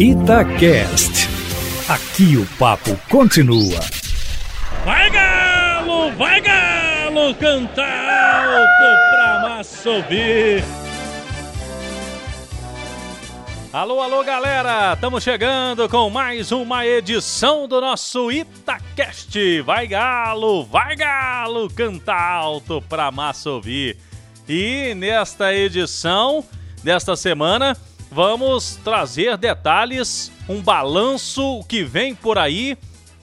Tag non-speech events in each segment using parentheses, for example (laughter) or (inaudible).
Itacast. Aqui o papo continua. Vai galo, vai galo, cantar alto pra massa. Alô, alô, galera! Estamos chegando com mais uma edição do nosso Itacast. Vai galo, vai galo, canta alto pra massa. E nesta edição desta semana vamos trazer detalhes, um balanço que vem por aí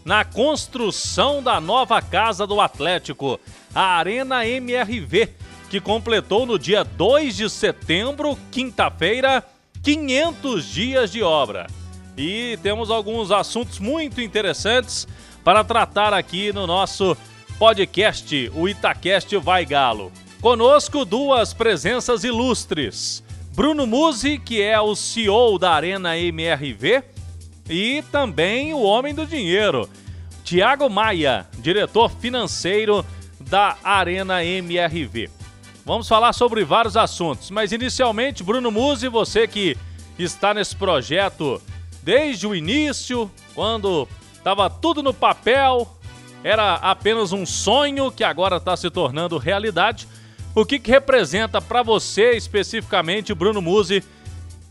na construção da nova casa do Atlético, a Arena MRV, que completou no dia 2 de setembro, quinta-feira, 500 dias de obra. E temos alguns assuntos muito interessantes para tratar aqui no nosso podcast, o Itacast Vai Galo. Conosco duas presenças ilustres. Bruno Musi, que é o CEO da Arena MRV, e também o homem do dinheiro, Tiago Maia, diretor financeiro da Arena MRV. Vamos falar sobre vários assuntos, mas inicialmente, Bruno Musi, você que está nesse projeto desde o início, quando estava tudo no papel, era apenas um sonho que agora está se tornando realidade. O que, que representa para você especificamente, Bruno Musi,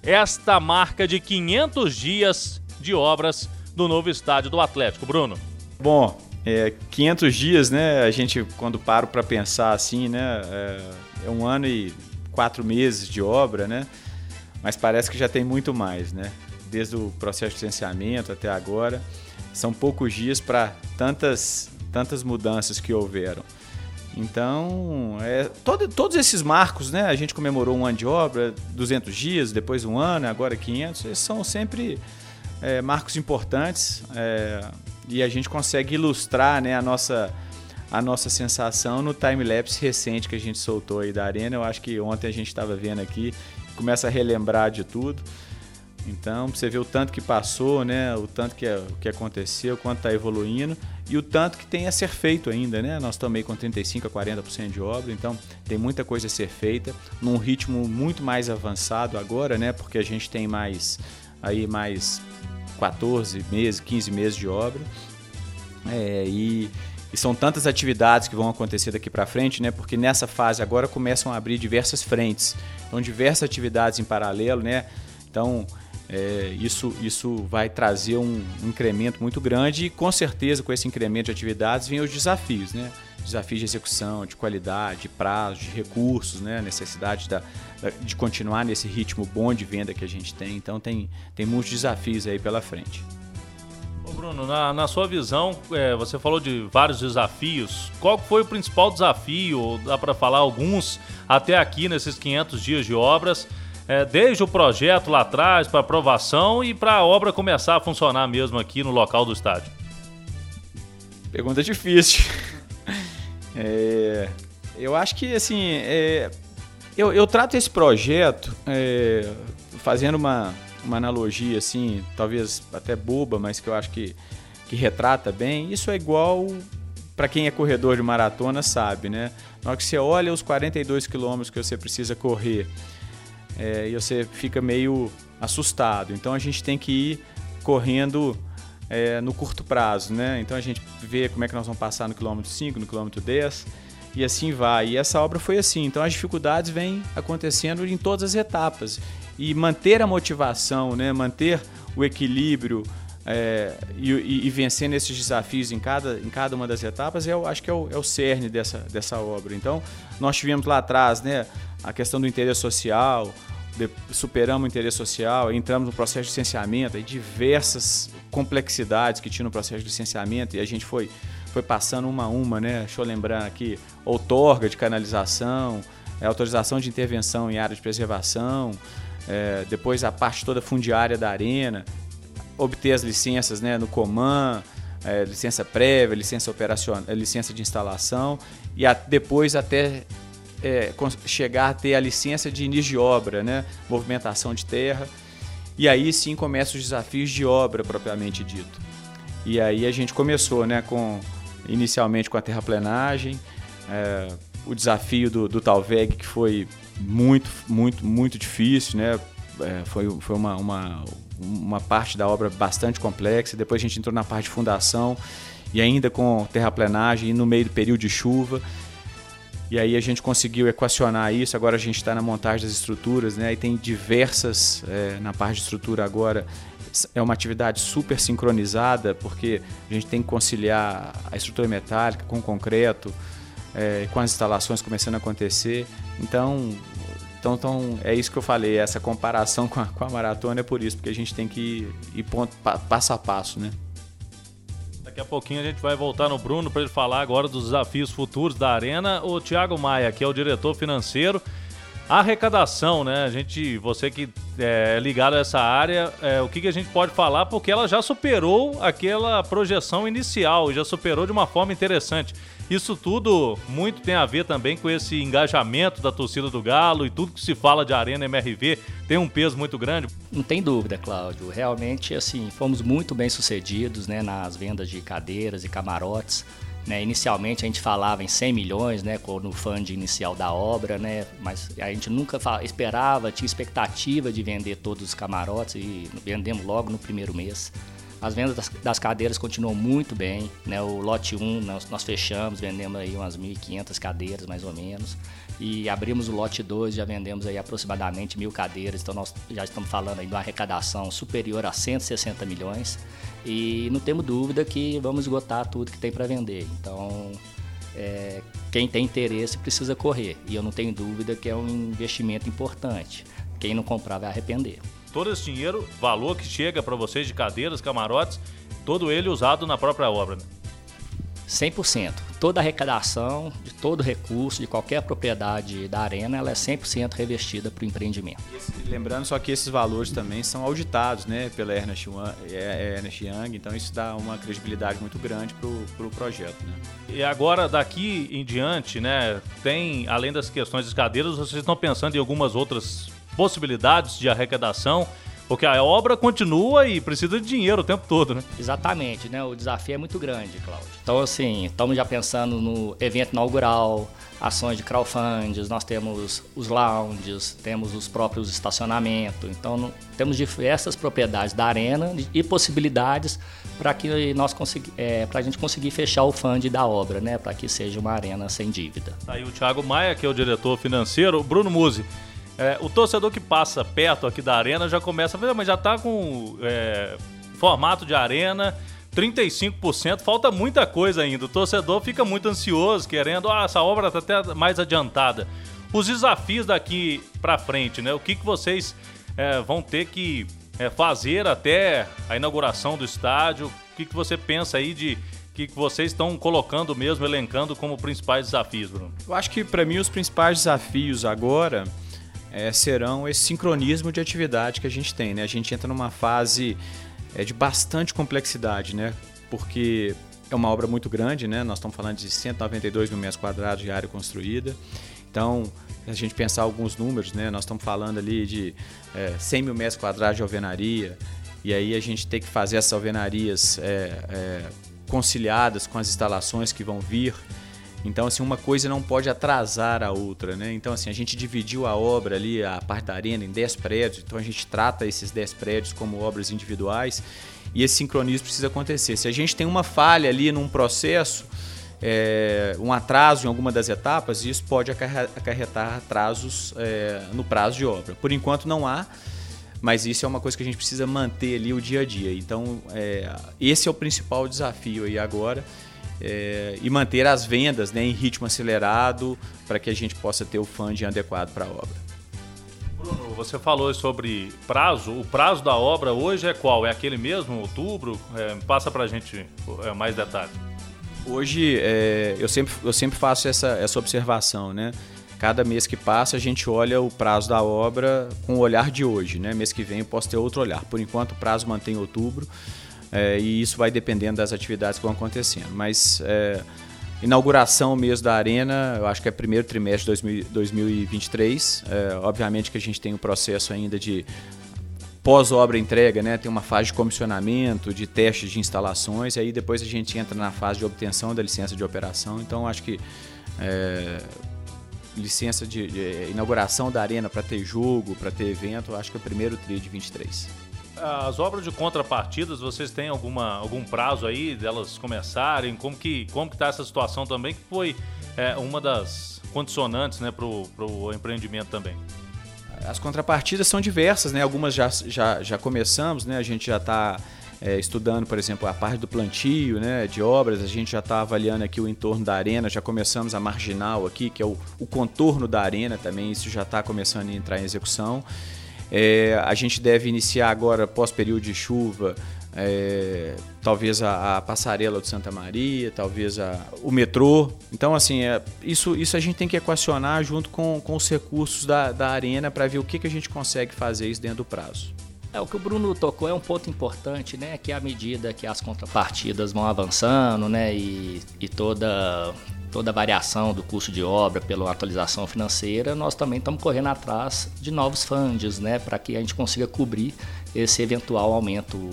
esta marca de 500 dias de obras do novo estádio do Atlético, Bruno? Bom, é, 500 dias, né? A gente, quando paro para pensar assim, né? É, é, um ano e quatro meses de obra, né? Mas parece que já tem muito mais, né? Desde o processo de licenciamento até agora. São poucos dias para tantas, tantas mudanças que houveram. Então, é, todo, todos esses marcos, né? A gente comemorou um ano de obra, 200 dias, depois um ano, agora 500. Esses são sempre é, marcos importantes é, e a gente consegue ilustrar né, a, nossa, a nossa sensação no time-lapse recente que a gente soltou aí da Arena. Eu acho que ontem a gente estava vendo aqui, começa a relembrar de tudo. Então, você vê o tanto que passou, né? O tanto que, que aconteceu, quanto está evoluindo e o tanto que tem a ser feito ainda, né? Nós aí com 35 a 40% de obra, então tem muita coisa a ser feita num ritmo muito mais avançado agora, né? Porque a gente tem mais aí mais 14 meses, 15 meses de obra. É, e, e são tantas atividades que vão acontecer daqui para frente, né? Porque nessa fase agora começam a abrir diversas frentes. Então diversas atividades em paralelo, né? Então, é, isso, isso vai trazer um, incremento muito grande e com certeza com esse incremento de atividades vem os desafios, né? Desafios de execução, de qualidade, de prazo, de recursos, né? necessidade da, da, de continuar nesse ritmo bom de venda que a gente tem. Então tem, tem muitos desafios aí pela frente. Ô Bruno, na, na sua visão, é, você falou de vários desafios. Qual foi o principal desafio? Dá para falar alguns até aqui nesses 500 dias de obras? É, desde o projeto lá atrás para aprovação e para a obra começar a funcionar mesmo aqui no local do estádio? Pergunta difícil. (laughs) É, eu acho que assim, é, eu, eu, trato esse projeto é, fazendo uma, uma analogia assim, talvez até boba, mas que eu acho que, que retrata bem. Isso é igual para quem é corredor de maratona sabe, né? Na hora que você olha os 42 quilômetros que você precisa correr é, e você fica meio assustado. Então a gente tem que ir correndo é, no curto prazo, né? Então a gente vê como é que nós vamos passar no quilômetro 5, no quilômetro 10 e assim vai. E essa obra foi assim. Então as dificuldades vêm acontecendo em todas as etapas. E manter a motivação, né? manter o equilíbrio é, e, e, vencendo esses desafios em cada, em cada uma das etapas, eu acho que é o, é o cerne dessa, dessa obra. Então, nós tivemos lá atrás né, a questão do interesse social, superamos o interesse social, entramos no processo de licenciamento, aí diversas complexidades que tinha no processo de licenciamento e a gente foi, foi passando uma a uma, né? Deixa eu lembrar aqui, outorga de canalização, é, autorização de intervenção em área de preservação, é, depois a parte toda fundiária da arena, obter as licenças né, no Coman, é, licença prévia, licença operacional, licença de instalação e a, depois até é, chegar a ter a licença de início de obra, né? movimentação de terra. E aí sim começam os desafios de obra propriamente dito. E aí a gente começou né, com, inicialmente com a terraplenagem, é, o desafio do, do Talveg que foi muito, muito, muito difícil, né? É, foi, foi uma, uma, uma parte da obra bastante complexa. Depois a gente entrou na parte de fundação e ainda com terraplenagem e no meio do período de chuva. E aí a gente conseguiu equacionar isso. Agora a gente está na montagem das estruturas, né? E tem diversas é, na parte de estrutura agora. É uma atividade super sincronizada porque a gente tem que conciliar a estrutura metálica com o concreto, é, com as instalações começando a acontecer. Então, então, então, é isso que eu falei, essa comparação com a, com a maratona é por isso, porque a gente tem que ir, ponto, passo a passo, né? Daqui a pouquinho a gente vai voltar no Bruno para ele falar agora dos desafios futuros da Arena. O Thiago Maia, que é o diretor financeiro. A arrecadação, né? A gente, você que é ligado a essa área, é, o que, que a gente pode falar? Porque ela já superou aquela projeção inicial, já superou de uma forma interessante. Isso tudo muito tem a ver também com esse engajamento da torcida do Galo e tudo que se fala de Arena MRV tem um peso muito grande. Não tem dúvida, Cláudio. Realmente, assim, fomos muito bem sucedidos né, nas vendas de cadeiras e camarotes. Né, inicialmente a gente falava em 100 milhões, né, no fund inicial da obra, né, mas a gente nunca esperava, tinha expectativa de vender todos os camarotes e vendemos logo no primeiro mês. As vendas das, das cadeiras continuam muito bem. Né? O lote 1 nós, nós fechamos, vendemos aí umas 1.500 cadeiras mais ou menos. E abrimos o lote 2, já vendemos aí aproximadamente mil cadeiras. Então nós já estamos falando aí de uma arrecadação superior a 160 milhões. E não temos dúvida que vamos esgotar tudo que tem para vender. Então é, quem tem interesse precisa correr. E eu não tenho dúvida que é um investimento importante. Quem não comprar vai arrepender todo esse dinheiro, valor que chega para vocês de cadeiras, camarotes, todo ele usado na própria obra. Né? 100%. Toda arrecadação, de todo recurso, de qualquer propriedade da arena, ela é 100% revestida para o empreendimento. lembrando só que esses valores também são auditados né, pela Ernest Young, é, Ernest Young então isso dá uma credibilidade muito grande para o pro projeto. Né? E agora, daqui em diante, né, tem, além das questões das cadeiras, vocês estão pensando em algumas outras possibilidades de arrecadação, porque a obra continua e precisa de dinheiro o tempo todo, né? Exatamente, né? O desafio é muito grande, Cláudio. Então, assim, estamos já pensando no evento inaugural, ações de crowdfunding, nós temos os lounges, temos os próprios estacionamentos, então temos diversas propriedades da arena e possibilidades para que nós consegui, é, para a gente conseguir fechar o fund da obra, né? Para que seja uma arena sem dívida. Tá aí o Thiago Maia, que é o diretor financeiro, Bruno Musi. É, o torcedor que passa perto aqui da arena já começa a ver, mas já tá com é, formato de arena, 35%, falta muita coisa ainda. O torcedor fica muito ansioso, querendo, ah, essa obra tá até mais adiantada. Os desafios daqui para frente, né? O que, que vocês é, vão ter que é, fazer até a inauguração do estádio? O que, que você pensa aí de que vocês estão colocando mesmo, elencando como principais desafios, Bruno? Eu acho que para mim os principais desafios agora é, serão esse sincronismo de atividade que a gente tem. Né? A gente entra numa fase é, de bastante complexidade, né? porque é uma obra muito grande, né? nós estamos falando de 192 mil metros quadrados de área construída. Então, a gente pensar alguns números, né? nós estamos falando ali de é, 100 mil metros quadrados de alvenaria, e aí a gente tem que fazer essas alvenarias é, é, conciliadas com as instalações que vão vir. Então, assim, uma coisa não pode atrasar a outra, né? Então, assim, a gente dividiu a obra ali, a parte da arena, em 10 prédios. Então, a gente trata esses 10 prédios como obras individuais e esse sincronismo precisa acontecer. Se a gente tem uma falha ali num processo, é, um atraso em alguma das etapas, isso pode acarretar atrasos é, no prazo de obra. Por enquanto, não há mas isso é uma coisa que a gente precisa manter ali o dia a dia. Então, é, esse é o principal desafio aí agora é, e manter as vendas né, em ritmo acelerado para que a gente possa ter o funding adequado para a obra. Bruno, você falou sobre prazo. O prazo da obra hoje é qual? É aquele mesmo, outubro? É, passa para a gente é, mais detalhes. Hoje é, eu, sempre, eu sempre faço essa, essa observação, né? Cada mês que passa a gente olha o prazo da obra com o olhar de hoje, né? Mês que vem eu posso ter outro olhar. Por enquanto o prazo mantém outubro é, e isso vai dependendo das atividades que vão acontecendo. Mas é, inauguração mesmo da arena, eu acho que é primeiro trimestre de 2023. É, obviamente que a gente tem o um processo ainda de pós-obra entrega, né? Tem uma fase de comissionamento, de testes de instalações, e aí depois a gente entra na fase de obtenção da licença de operação. Então acho que é, licença de, de, inauguração da arena para ter jogo, para ter evento, acho que é o primeiro tri de 23. As obras de contrapartidas, vocês têm alguma, algum prazo aí delas começarem? Como que como que tá essa situação também? Que foi é, uma das condicionantes né, para o empreendimento também. As contrapartidas são diversas, né? Algumas já, já, já começamos, né? A gente já está é, estudando, por exemplo, a parte do plantio né, de obras, a gente já está avaliando aqui o entorno da arena, já começamos a marginal aqui, que é o, o contorno da arena também, isso já está começando a entrar em execução. É, a gente deve iniciar agora, pós período de chuva, é, talvez a, a, passarela de Santa Maria, talvez a, o metrô. Então, assim, é, isso, isso a gente tem que equacionar junto com, com os recursos da, da arena para ver o que, que a gente consegue fazer isso dentro do prazo. É, o que o Bruno tocou é um ponto importante, né? Que à medida que as contrapartidas vão avançando, né? E, e toda, toda a variação do custo de obra pela atualização financeira, nós também estamos correndo atrás de novos fundos, né? Para que a gente consiga cobrir esse eventual aumento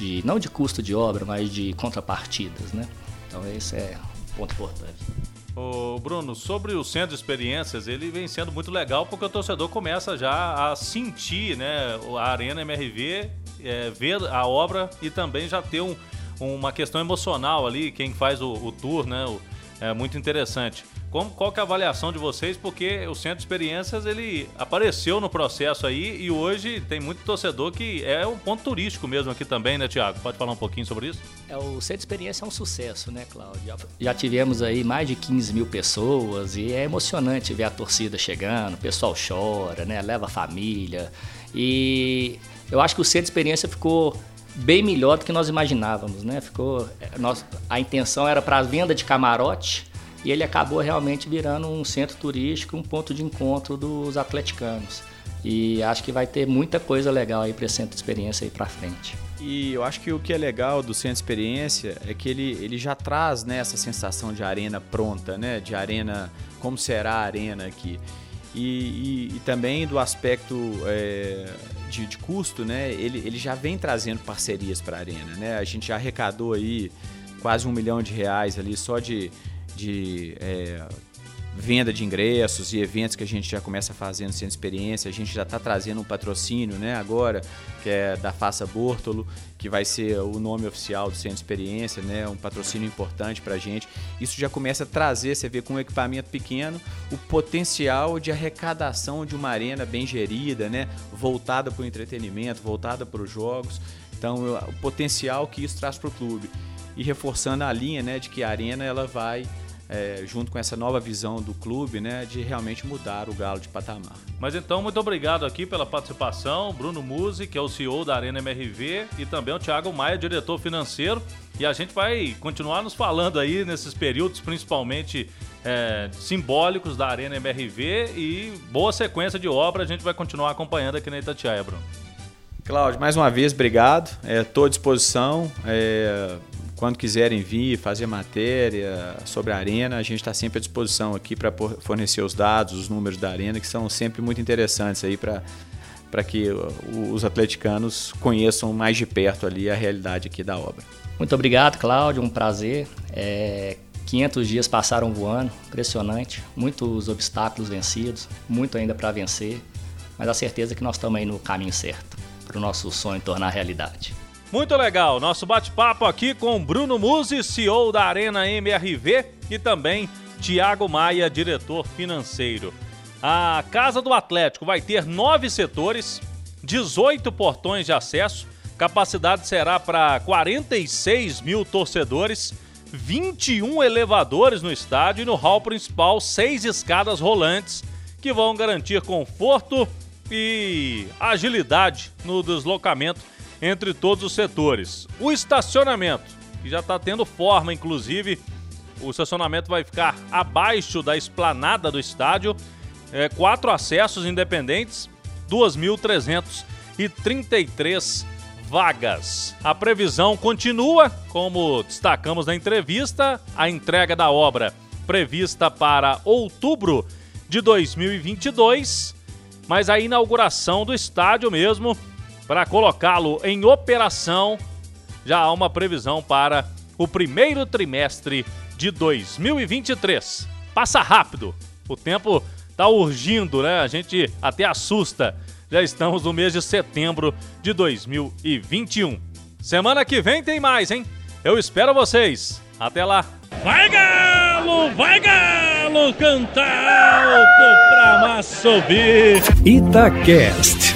de não de custo de obra, mas de contrapartidas, né? Então esse é um ponto importante. Ô Bruno, sobre o centro de experiências, ele vem sendo muito legal porque o torcedor começa já a sentir né, a Arena MRV, é, ver a obra e também já ter um, uma questão emocional ali, quem faz o, o tour, né? O, é muito interessante. Como, qual que é a avaliação de vocês? Porque o Centro de Experiências ele apareceu no processo aí e hoje tem muito torcedor que é um ponto turístico mesmo aqui também, né, Tiago? Pode falar um pouquinho sobre isso? É, o Centro de Experiência é um sucesso, né, Cláudio? Já, tivemos aí mais de 15 mil pessoas e é emocionante ver a torcida chegando, o pessoal chora, né, leva a família. E eu acho que o Centro de Experiência ficou bem melhor do que nós imaginávamos, né? Ficou, é, nós, a intenção era para a venda de camarote, e ele acabou realmente virando um centro turístico, um ponto de encontro dos atleticanos. E acho que vai ter muita coisa legal aí para esse centro de experiência aí para frente. E eu acho que o que é legal do centro de experiência é que ele, ele já traz né, essa sensação de arena pronta, né? De arena, como será a arena aqui. E, e, e também do aspecto é, de, de, custo, né? Ele, ele já vem trazendo parcerias para a arena, né? A gente já arrecadou aí quase um milhão de reais ali só de, de é, venda de ingressos e eventos que a gente já começa fazendo sem experiência. A gente já está trazendo um patrocínio né, agora, que é da Faça Bortolo, que vai ser o nome oficial do Centro Experiência, né, um patrocínio importante para a gente. Isso já começa a trazer, você vê com um equipamento pequeno, o potencial de arrecadação de uma arena bem gerida, né, voltada para o entretenimento, voltada para os jogos. Então, o potencial que isso traz para o clube. E reforçando a linha né, de que a arena ela vai é, junto com essa nova visão do clube, né, de realmente mudar o Galo de patamar. Mas então, muito obrigado aqui pela participação, Bruno Musi, que é o CEO da Arena MRV, e também o Thiago Maia, diretor financeiro. E a gente vai continuar nos falando aí nesses períodos, principalmente é, simbólicos da Arena MRV e boa sequência de obra a gente vai continuar acompanhando aqui na Itatiaia, Bruno. Cláudio, mais uma vez, obrigado. Estou é, à disposição. É, quando quiserem vir fazer matéria sobre a Arena, a gente está sempre à disposição aqui para fornecer os dados, os números da Arena, que são sempre muito interessantes aí para para que os atleticanos conheçam mais de perto ali a realidade aqui da obra. Muito obrigado, Cláudio, um prazer. É, 500 dias passaram voando, impressionante, muitos obstáculos vencidos, muito ainda para vencer, mas a certeza que nós estamos aí no caminho certo para o nosso sonho tornar realidade. Muito legal, nosso bate-papo aqui com Bruno Musi, CEO da Arena MRV e também Tiago Maia, diretor financeiro. A Casa do Atlético vai ter nove setores, 18 portões de acesso, capacidade será para 46 mil torcedores, 21 elevadores no estádio e no hall principal, seis escadas rolantes que vão garantir conforto e agilidade no deslocamento entre todos os setores. O estacionamento, que já está tendo forma, inclusive, o estacionamento vai ficar abaixo da esplanada do estádio. É, quatro acessos independentes, 2.333 vagas. A previsão continua, como destacamos na entrevista, a entrega da obra prevista para outubro de 2022, mas a inauguração do estádio mesmo para colocá-lo em operação. Já há uma previsão para o primeiro trimestre de 2023. Passa rápido, o tempo está urgindo, né? A gente até assusta Já estamos no mês de setembro de 2021. Semana que vem tem mais, hein? Eu espero vocês. Até lá. Vai Galo, vai Galo, cantar alto pra massa subir. Itacast.